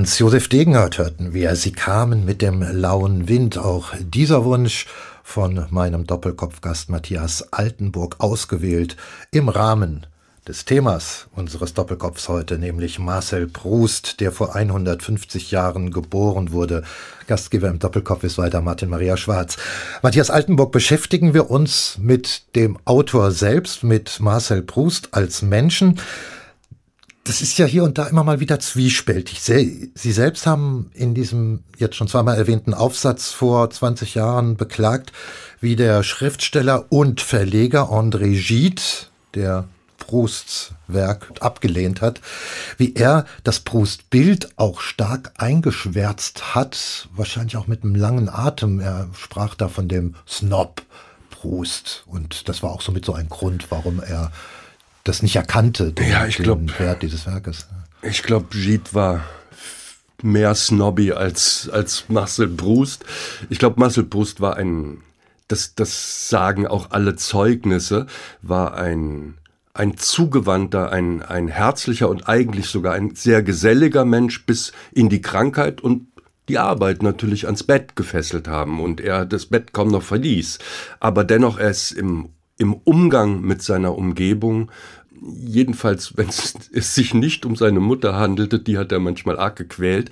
Franz Josef Degenhardt hörten wir. Sie kamen mit dem lauen Wind. Auch dieser Wunsch von meinem Doppelkopfgast Matthias Altenburg ausgewählt im Rahmen des Themas unseres Doppelkopfs heute, nämlich Marcel Proust, der vor 150 Jahren geboren wurde. Gastgeber im Doppelkopf ist weiter Martin Maria Schwarz. Matthias Altenburg, beschäftigen wir uns mit dem Autor selbst, mit Marcel Proust als Menschen das ist ja hier und da immer mal wieder zwiespältig. Sie selbst haben in diesem jetzt schon zweimal erwähnten Aufsatz vor 20 Jahren beklagt, wie der Schriftsteller und Verleger André Gide, der Prousts Werk abgelehnt hat, wie er das Proust-Bild auch stark eingeschwärzt hat, wahrscheinlich auch mit einem langen Atem. Er sprach da von dem Snob Proust und das war auch so mit so ein Grund, warum er das nicht erkannte, den, ja, ich glaub, den Wert dieses Werkes. Ich glaube, Gide war mehr snobby als, als Marcel Proust. Ich glaube, Marcel Proust war ein, das, das sagen auch alle Zeugnisse, war ein, ein zugewandter, ein, ein herzlicher und eigentlich sogar ein sehr geselliger Mensch bis in die Krankheit und die Arbeit natürlich ans Bett gefesselt haben und er das Bett kaum noch verließ. Aber dennoch er ist im im Umgang mit seiner Umgebung, jedenfalls wenn es sich nicht um seine Mutter handelte, die hat er manchmal arg gequält,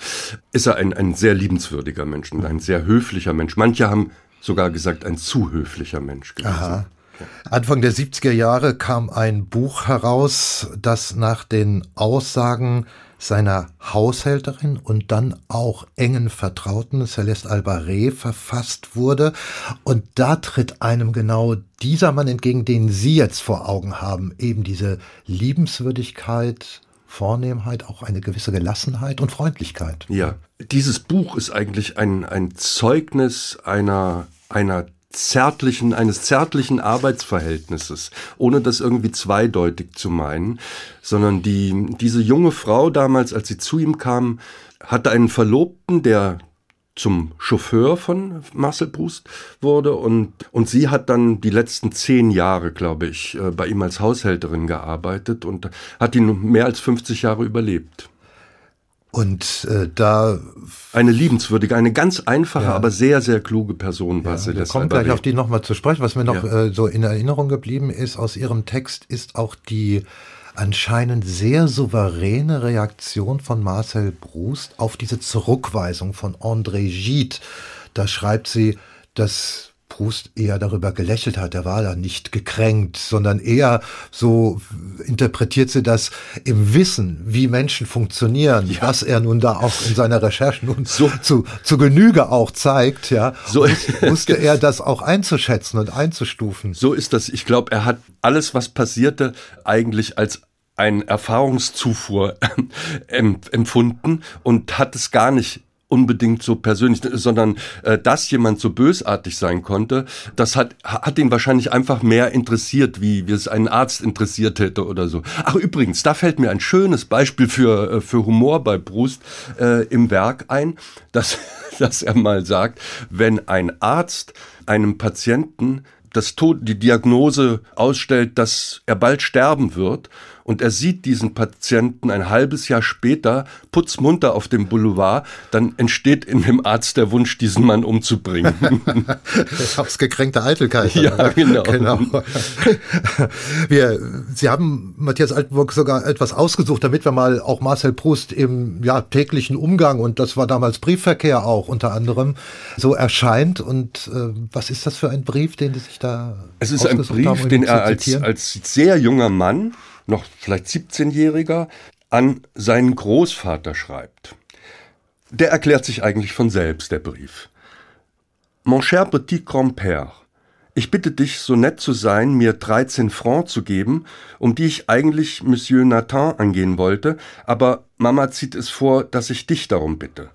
ist er ein, ein sehr liebenswürdiger Mensch und ein sehr höflicher Mensch. Manche haben sogar gesagt, ein zu höflicher Mensch gewesen. Aha. Anfang der 70er Jahre kam ein Buch heraus, das nach den Aussagen seiner Haushälterin und dann auch engen Vertrauten Celeste Albaré verfasst wurde. Und da tritt einem genau dieser Mann entgegen, den Sie jetzt vor Augen haben, eben diese Liebenswürdigkeit, Vornehmheit, auch eine gewisse Gelassenheit und Freundlichkeit. Ja, dieses Buch ist eigentlich ein, ein Zeugnis einer, einer zärtlichen, eines zärtlichen Arbeitsverhältnisses, ohne das irgendwie zweideutig zu meinen, sondern die, diese junge Frau damals, als sie zu ihm kam, hatte einen Verlobten, der zum Chauffeur von Marcel Proust wurde und, und sie hat dann die letzten zehn Jahre, glaube ich, äh, bei ihm als Haushälterin gearbeitet und hat ihn mehr als 50 Jahre überlebt. Und äh, da eine liebenswürdige, eine ganz einfache, ja. aber sehr sehr kluge Person war ja, Celeste. Wir kommen gleich auf die nochmal zu sprechen. Was mir noch ja. äh, so in Erinnerung geblieben ist aus ihrem Text, ist auch die anscheinend sehr souveräne Reaktion von Marcel Proust auf diese Zurückweisung von André Gide. Da schreibt sie, dass Proust eher darüber gelächelt hat. Er war da nicht gekränkt, sondern eher so interpretiert sie das im Wissen, wie Menschen funktionieren, ja. was er nun da auch in seiner Recherche nun so, zu, zu Genüge auch zeigt, ja. So wusste er das auch einzuschätzen und einzustufen. So ist das. Ich glaube, er hat alles, was passierte, eigentlich als ein Erfahrungszufuhr empfunden und hat es gar nicht unbedingt so persönlich, sondern äh, dass jemand so bösartig sein konnte, das hat, hat ihn wahrscheinlich einfach mehr interessiert, wie, wie es einen Arzt interessiert hätte oder so. Ach übrigens, da fällt mir ein schönes Beispiel für, äh, für Humor bei Brust äh, im Werk ein, dass, dass er mal sagt, wenn ein Arzt einem Patienten das Tod, die Diagnose ausstellt, dass er bald sterben wird und er sieht diesen Patienten ein halbes Jahr später putzmunter auf dem Boulevard, dann entsteht in dem Arzt der Wunsch, diesen Mann umzubringen. Ausgekränkte Eitelkeit. Ja, genau. genau. Wir, Sie haben, Matthias Altenburg, sogar etwas ausgesucht, damit wir mal auch Marcel Proust im ja, täglichen Umgang, und das war damals Briefverkehr auch unter anderem, so erscheint. Und äh, was ist das für ein Brief, den Sie sich da Es ist ein Brief, den er als, als sehr junger Mann noch vielleicht 17-Jähriger, an seinen Großvater schreibt. Der erklärt sich eigentlich von selbst, der Brief. Mon cher petit grand-père, ich bitte dich, so nett zu sein, mir 13 Francs zu geben, um die ich eigentlich Monsieur Nathan angehen wollte, aber Mama zieht es vor, dass ich dich darum bitte.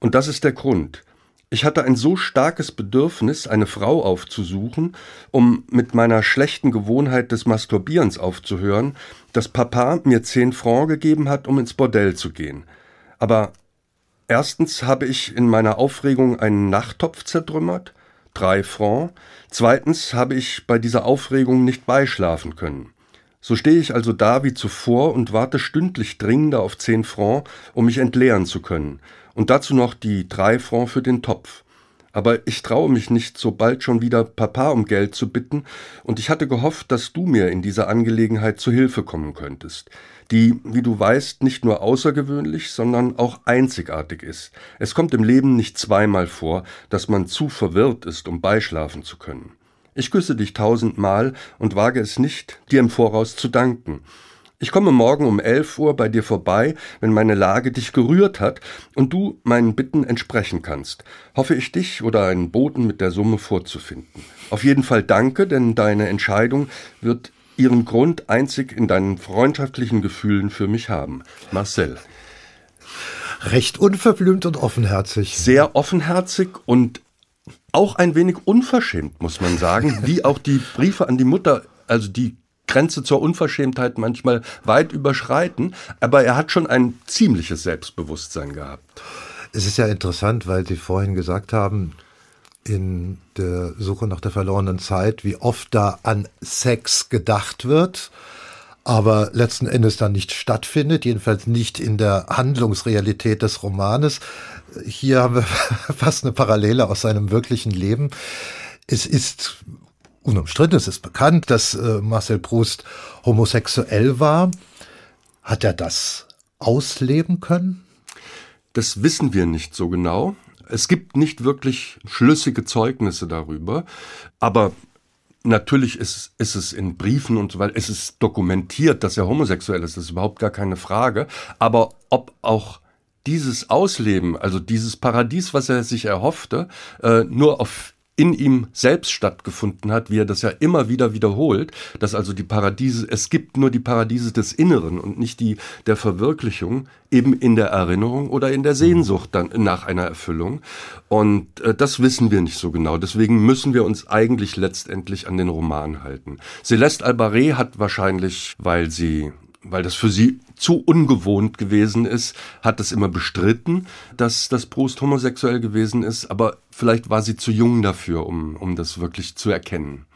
Und das ist der Grund. Ich hatte ein so starkes Bedürfnis, eine Frau aufzusuchen, um mit meiner schlechten Gewohnheit des Masturbierens aufzuhören, dass Papa mir zehn Francs gegeben hat, um ins Bordell zu gehen. Aber erstens habe ich in meiner Aufregung einen Nachttopf zertrümmert, drei Francs, zweitens habe ich bei dieser Aufregung nicht beischlafen können. So stehe ich also da wie zuvor und warte stündlich dringender auf zehn Francs, um mich entleeren zu können, und dazu noch die drei Francs für den Topf. Aber ich traue mich nicht, so bald schon wieder Papa um Geld zu bitten, und ich hatte gehofft, dass du mir in dieser Angelegenheit zu Hilfe kommen könntest, die, wie du weißt, nicht nur außergewöhnlich, sondern auch einzigartig ist. Es kommt im Leben nicht zweimal vor, dass man zu verwirrt ist, um beischlafen zu können. Ich küsse dich tausendmal und wage es nicht, dir im Voraus zu danken. Ich komme morgen um elf Uhr bei dir vorbei, wenn meine Lage dich gerührt hat und du meinen Bitten entsprechen kannst. Hoffe ich dich oder einen Boten mit der Summe vorzufinden. Auf jeden Fall danke, denn deine Entscheidung wird ihren Grund einzig in deinen freundschaftlichen Gefühlen für mich haben. Marcel. Recht unverblümt und offenherzig. Sehr offenherzig und auch ein wenig unverschämt, muss man sagen, wie auch die Briefe an die Mutter, also die Grenze zur Unverschämtheit manchmal weit überschreiten, aber er hat schon ein ziemliches Selbstbewusstsein gehabt. Es ist ja interessant, weil Sie vorhin gesagt haben, in der Suche nach der verlorenen Zeit, wie oft da an Sex gedacht wird, aber letzten Endes dann nicht stattfindet, jedenfalls nicht in der Handlungsrealität des Romanes. Hier haben wir fast eine Parallele aus seinem wirklichen Leben. Es ist unumstritten, es ist bekannt, dass äh, Marcel Proust homosexuell war. Hat er das ausleben können? Das wissen wir nicht so genau. Es gibt nicht wirklich schlüssige Zeugnisse darüber, aber natürlich ist, ist es in Briefen und so weiter, es ist dokumentiert, dass er homosexuell ist, das ist überhaupt gar keine Frage. Aber ob auch dieses Ausleben, also dieses Paradies, was er sich erhoffte, äh, nur auf in ihm selbst stattgefunden hat, wie er das ja immer wieder wiederholt, dass also die Paradiese, es gibt nur die Paradiese des Inneren und nicht die der Verwirklichung, eben in der Erinnerung oder in der Sehnsucht dann nach einer Erfüllung. Und äh, das wissen wir nicht so genau. Deswegen müssen wir uns eigentlich letztendlich an den Roman halten. Celeste Albaré hat wahrscheinlich, weil sie weil das für sie zu ungewohnt gewesen ist, hat es immer bestritten, dass das Proust homosexuell gewesen ist, aber vielleicht war sie zu jung dafür, um, um das wirklich zu erkennen.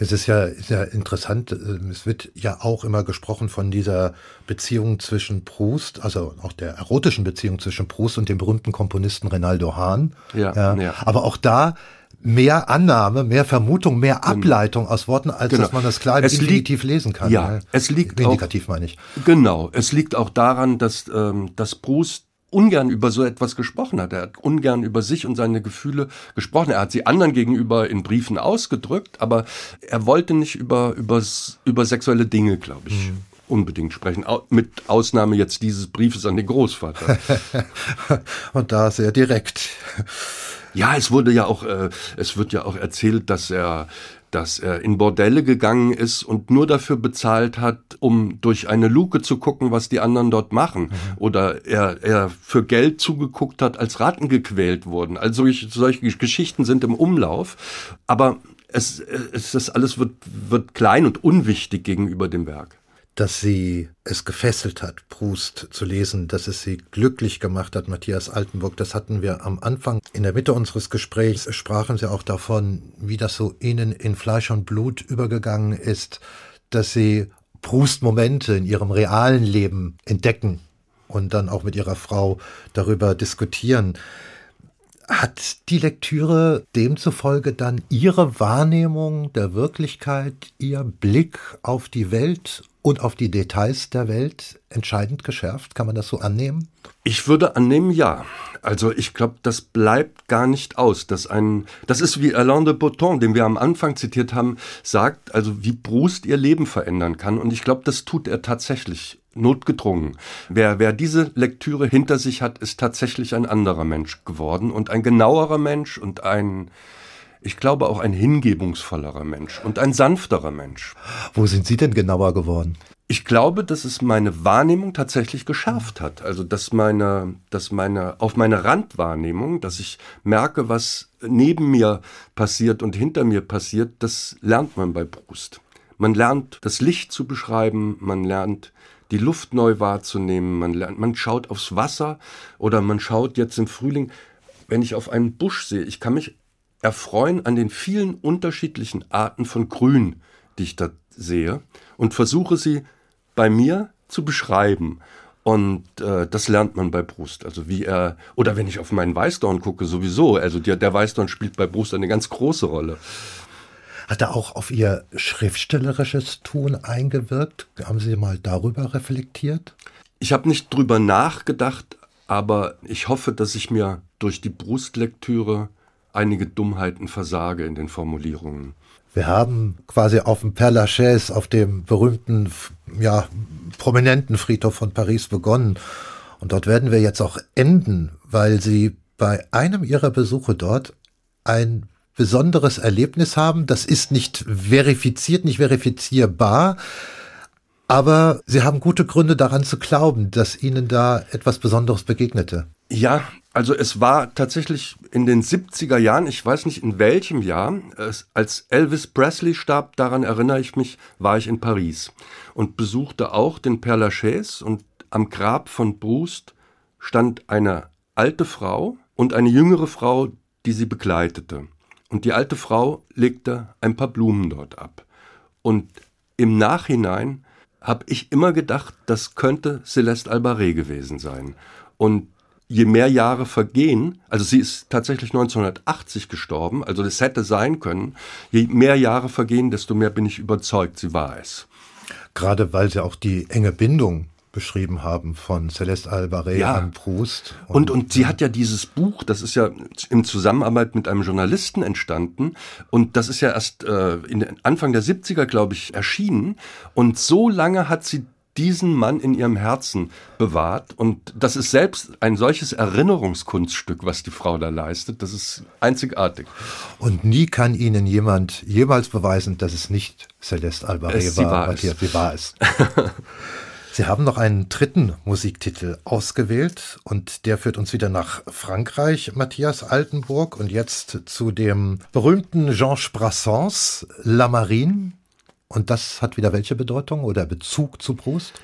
Es ist ja, ist ja interessant, ähm, es wird ja auch immer gesprochen von dieser Beziehung zwischen Proust, also auch der erotischen Beziehung zwischen Proust und dem berühmten Komponisten Renaldo Hahn. Ja, ja. ja. Aber auch da mehr Annahme, mehr Vermutung, mehr genau. Ableitung aus Worten, als genau. dass man das klar es Indikativ lesen kann. Ja, ne? es liegt Indikativ auch, meine ich. Genau, es liegt auch daran, dass, ähm, dass Proust ungern über so etwas gesprochen hat. Er hat ungern über sich und seine Gefühle gesprochen. Er hat sie anderen gegenüber in Briefen ausgedrückt, aber er wollte nicht über, über, über sexuelle Dinge, glaube ich. Mhm unbedingt sprechen, mit Ausnahme jetzt dieses Briefes an den Großvater. und da sehr direkt. Ja, es wurde ja auch, äh, es wird ja auch erzählt, dass er dass er in Bordelle gegangen ist und nur dafür bezahlt hat, um durch eine Luke zu gucken, was die anderen dort machen. Mhm. Oder er, er für Geld zugeguckt hat, als Ratten gequält wurden. Also solche, solche Geschichten sind im Umlauf. Aber es, es das alles wird, wird klein und unwichtig gegenüber dem Werk. Dass sie es gefesselt hat, Proust zu lesen, dass es sie glücklich gemacht hat, Matthias Altenburg. Das hatten wir am Anfang. In der Mitte unseres Gesprächs sprachen sie auch davon, wie das so ihnen in Fleisch und Blut übergegangen ist, dass sie Proust-Momente in ihrem realen Leben entdecken und dann auch mit ihrer Frau darüber diskutieren. Hat die Lektüre demzufolge dann Ihre Wahrnehmung der Wirklichkeit, Ihr Blick auf die Welt und auf die Details der Welt entscheidend geschärft? Kann man das so annehmen? Ich würde annehmen, ja. Also ich glaube, das bleibt gar nicht aus. Dass ein, das ist wie Alain de Botton, den wir am Anfang zitiert haben, sagt, also wie Proust ihr Leben verändern kann. Und ich glaube, das tut er tatsächlich notgedrungen. Wer, wer diese Lektüre hinter sich hat, ist tatsächlich ein anderer Mensch geworden und ein genauerer Mensch und ein, ich glaube auch ein hingebungsvollerer Mensch und ein sanfterer Mensch. Wo sind Sie denn genauer geworden? Ich glaube, dass es meine Wahrnehmung tatsächlich geschärft hat. Also, dass meine, dass meine, auf meine Randwahrnehmung, dass ich merke, was neben mir passiert und hinter mir passiert, das lernt man bei Brust. Man lernt, das Licht zu beschreiben, man lernt, die Luft neu wahrzunehmen. Man lernt, man schaut aufs Wasser oder man schaut jetzt im Frühling, wenn ich auf einen Busch sehe, ich kann mich erfreuen an den vielen unterschiedlichen Arten von Grün, die ich da sehe und versuche sie bei mir zu beschreiben. Und äh, das lernt man bei Brust. Also wie er, oder wenn ich auf meinen Weißdorn gucke, sowieso. Also der, der Weißdorn spielt bei Brust eine ganz große Rolle. Hat er auch auf Ihr schriftstellerisches Tun eingewirkt? Haben Sie mal darüber reflektiert? Ich habe nicht drüber nachgedacht, aber ich hoffe, dass ich mir durch die Brustlektüre einige Dummheiten versage in den Formulierungen. Wir haben quasi auf dem Père Lachaise, auf dem berühmten, ja, prominenten Friedhof von Paris begonnen. Und dort werden wir jetzt auch enden, weil Sie bei einem Ihrer Besuche dort ein besonderes Erlebnis haben. Das ist nicht verifiziert, nicht verifizierbar. Aber Sie haben gute Gründe daran zu glauben, dass Ihnen da etwas Besonderes begegnete. Ja, also es war tatsächlich in den 70er Jahren, ich weiß nicht in welchem Jahr, als Elvis Presley starb, daran erinnere ich mich, war ich in Paris und besuchte auch den Père Lachaise und am Grab von Proust stand eine alte Frau und eine jüngere Frau, die sie begleitete. Und die alte Frau legte ein paar Blumen dort ab. Und im Nachhinein habe ich immer gedacht, das könnte Celeste Albaré gewesen sein. Und je mehr Jahre vergehen, also sie ist tatsächlich 1980 gestorben, also das hätte sein können, je mehr Jahre vergehen, desto mehr bin ich überzeugt, sie war es. Gerade weil sie auch die enge Bindung beschrieben haben von Celeste Albaré ja. an Proust. Und, und, und sie hat ja dieses Buch, das ist ja in Zusammenarbeit mit einem Journalisten entstanden und das ist ja erst äh, in Anfang der 70er, glaube ich, erschienen und so lange hat sie diesen Mann in ihrem Herzen bewahrt. Und das ist selbst ein solches Erinnerungskunststück, was die Frau da leistet. Das ist einzigartig. Und nie kann Ihnen jemand jemals beweisen, dass es nicht Celeste Albaré es, war. War es. Sie war es. Sie haben noch einen dritten Musiktitel ausgewählt und der führt uns wieder nach Frankreich, Matthias Altenburg, und jetzt zu dem berühmten Georges Brassens, La Marine. Und das hat wieder welche Bedeutung oder Bezug zu Proust?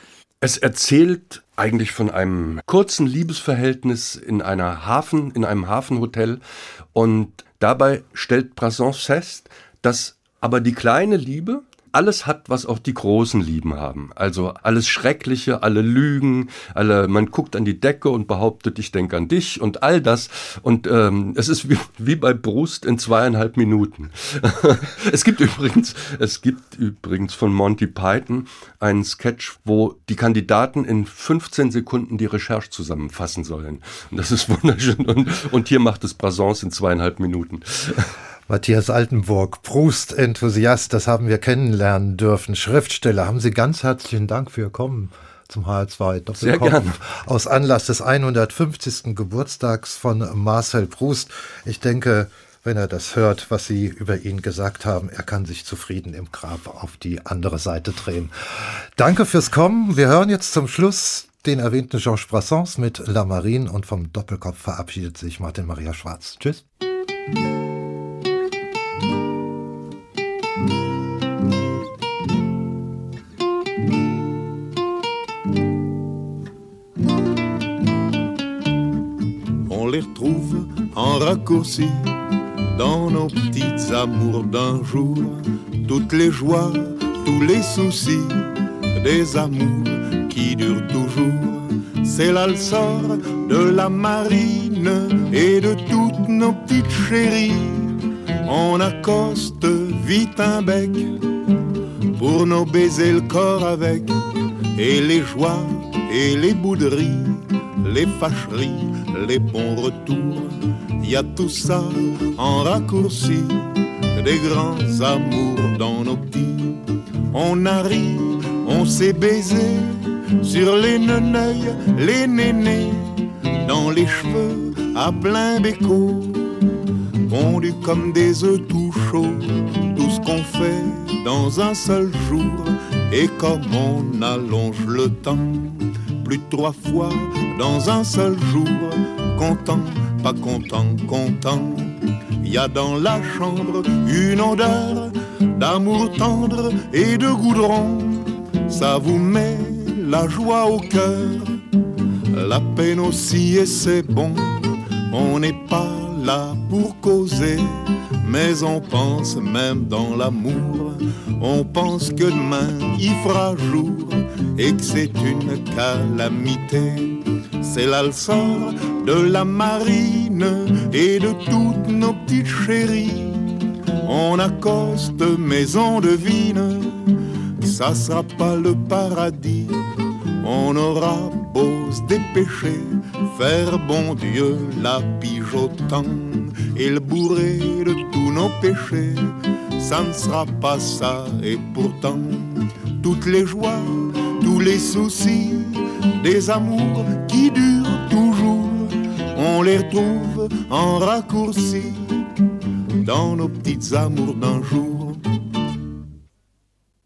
Es erzählt eigentlich von einem kurzen Liebesverhältnis in einer Hafen, in einem Hafenhotel und dabei stellt Brassens fest, dass aber die kleine Liebe alles hat, was auch die Großen lieben haben. Also alles Schreckliche, alle Lügen, alle, man guckt an die Decke und behauptet, ich denke an dich und all das. Und ähm, es ist wie, wie bei Brust in zweieinhalb Minuten. es gibt übrigens, es gibt übrigens von Monty Python einen Sketch, wo die Kandidaten in 15 Sekunden die Recherche zusammenfassen sollen. Und das ist wunderschön. Und, und hier macht es Brasons in zweieinhalb Minuten. Matthias Altenburg, Proust-Enthusiast, das haben wir kennenlernen dürfen. Schriftsteller, haben Sie ganz herzlichen Dank für Ihr Kommen zum HR2 Doppelkopf. Sehr gerne. Aus Anlass des 150. Geburtstags von Marcel Proust. Ich denke, wenn er das hört, was Sie über ihn gesagt haben, er kann sich zufrieden im Grab auf die andere Seite drehen. Danke fürs Kommen. Wir hören jetzt zum Schluss den erwähnten Georges Brassens mit La Marine und vom Doppelkopf verabschiedet sich Martin Maria Schwarz. Tschüss. En raccourci dans nos petites amours d'un jour, toutes les joies, tous les soucis des amours qui durent toujours. C'est là le sort de la marine et de toutes nos petites chéries. On accoste vite un bec pour nos baiser le corps avec et les joies et les bouderies, les fâcheries, les bons retours. Y a tout ça en raccourci, des grands amours dans nos petits. On arrive, on s'est baisé sur les neneuils, les nénés, dans les cheveux à plein béco, fondus comme des œufs tout chauds, tout ce qu'on fait dans un seul jour, et comme on allonge le temps, plus trois fois dans un seul jour, content, pas content, content. Y a dans la chambre une odeur d'amour tendre et de goudron, ça vous met la joie au cœur, la peine aussi et c'est bon. On n'est pas là pour causer, mais on pense même dans l'amour. On pense que demain il fera jour et que c'est une calamité. C'est là le sort de la marine et de toutes nos petites chéries. On accoste, mais on devine, ça sera pas le paradis on aura beau se dépêcher, faire bon Dieu la pige autant et le bourrer de tous nos péchés, ça ne sera pas ça et pourtant toutes les joies, tous les soucis, des amours qui durent toujours, on les retrouve en raccourci. Dans nos petites amours d'un jour